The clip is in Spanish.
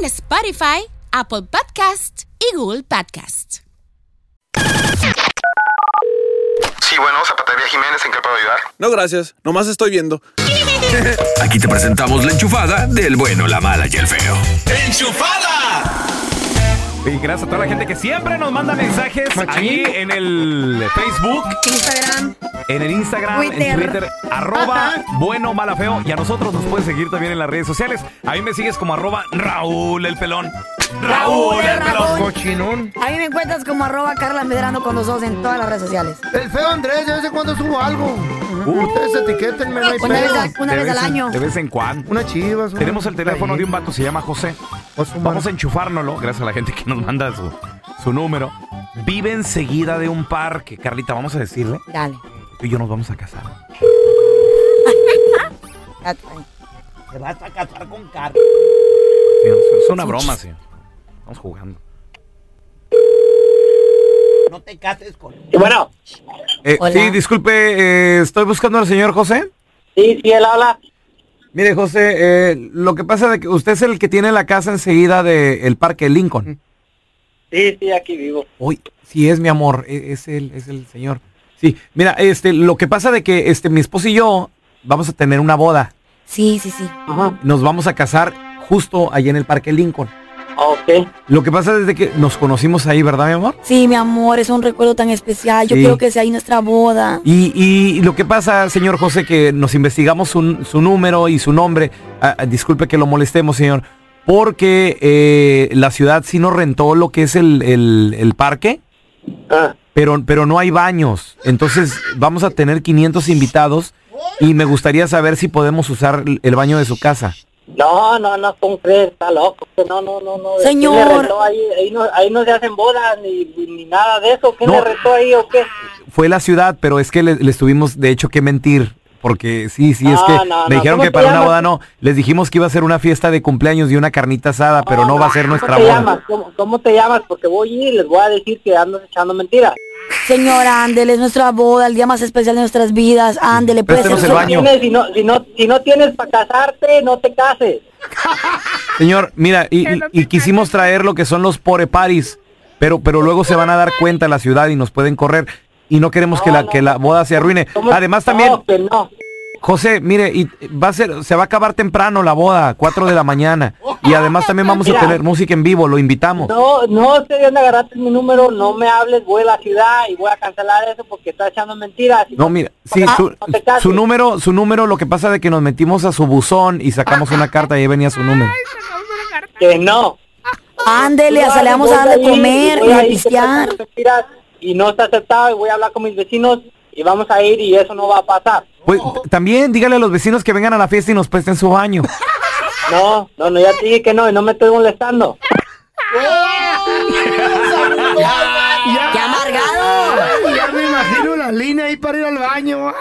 en Spotify, Apple Podcast y Google Podcast. Sí, bueno, Zapatería Jiménez, ¿en qué puedo ayudar? No, gracias. Nomás estoy viendo. Aquí te presentamos la enchufada del bueno, la mala y el feo. Y gracias a toda la gente que siempre nos manda mensajes ahí en el Facebook, Instagram. en el Instagram, en Twitter. Twitter, arroba bueno, mala, feo. Y a nosotros nos puedes seguir también en las redes sociales. A mí me sigues como arroba Raúl el pelón. Raúl el pelón. Cochinón. A mí me encuentras como arroba Carla Medrano con los dos en todas las redes sociales. El feo Andrés, de vez en cuando subo algo. Ustedes etiquétenme, no hay Una vez, pedo. a- una De vez al en- año. De vez en cuando. Una chivas. Tenemos el teléfono de un vato, se llama José. Vamos Vamos a enchufárnoslo, gracias a la gente que nos manda su, su número. Vive enseguida de un parque. Carlita, vamos a decirle. Dale. Tú y yo nos vamos a casar. Ya. Te vas a casar con Carlos. es una broma, sí. Estamos jugando. No te cases con... Bueno, Eh, sí, disculpe, eh, estoy buscando al señor José. sí, sí, él habla. Mire, José, eh, lo que pasa es que usted es el que tiene la casa enseguida del Parque Lincoln. Sí, sí, aquí vivo. Uy, sí es mi amor, e- es el, es el señor. Sí, mira, este, lo que pasa de que este, mi esposo y yo vamos a tener una boda. Sí, sí, sí. Ajá. Nos vamos a casar justo allí en el Parque Lincoln. Ok. Lo que pasa es de que nos conocimos ahí, ¿verdad, mi amor? Sí, mi amor, es un recuerdo tan especial. Yo Sí. quiero que sea ahí nuestra boda. Y, y lo que pasa, señor José, que nos investigamos su, su número y su nombre. Ah, ah, disculpe que lo molestemos, señor. Porque eh, la ciudad sí nos rentó lo que es el, el- el parque, Ah, pero, pero no hay baños. Entonces vamos a tener 500 invitados y me gustaría saber si podemos usar el baño de su casa. No, no, no, ¿cómo crees? Está loco. No, no, no, no. Señor. ¿Quién le rentó ahí, ahí, no, ahí no se hacen bodas ni, ni nada de eso. ¿Quién No. le rentó ahí o qué? Fue la ciudad, pero es que le- les tuvimos de hecho que mentir. Porque sí, sí, es que no, me dijeron ¿Cómo que para una boda no. Les dijimos que iba a ser una fiesta de cumpleaños y una carnita asada, pero no va a ser nuestra ¿Cómo te boda. llamas? ¿Cómo, cómo te llamas? Porque voy y les voy a decir que andas echando mentiras. Señor, ándele, es nuestra boda, el día más especial de nuestras vidas. Ándele, pues. Préstenos eso- el baño. Tienes- si, no, si, no, si no tienes para casarte, no te cases. Señor, mira, y, y- y quisimos traer lo que son los pore paris, pero, pero luego se van a dar cuenta la ciudad y nos pueden correr. Y no queremos que la, que la boda se arruine. Además también, No, que no. José, mire, y va a ser, se va a acabar temprano la boda, 4 de la mañana. Y además también vamos a tener música en vivo, lo invitamos. No, no sé de dónde agarraste mi número, no me hables, voy a la ciudad y voy a cancelar eso porque estás echando mentiras. No, mira, sí, Ah, su, no número, su número, lo que pasa de que nos metimos a su buzón y sacamos una carta y ahí venía su número. Que no. Ándele, hasta le vamos a dar de comer y a pistear. Y no está aceptado y voy a hablar con mis vecinos y vamos a ir y eso no va a pasar. Pues también dígale a los vecinos que vengan a la fiesta y nos presten su baño. No, no, no, ya te dije que no y no me estoy molestando. ¡Qué amargado! Ya me imagino la línea ahí para ir al baño.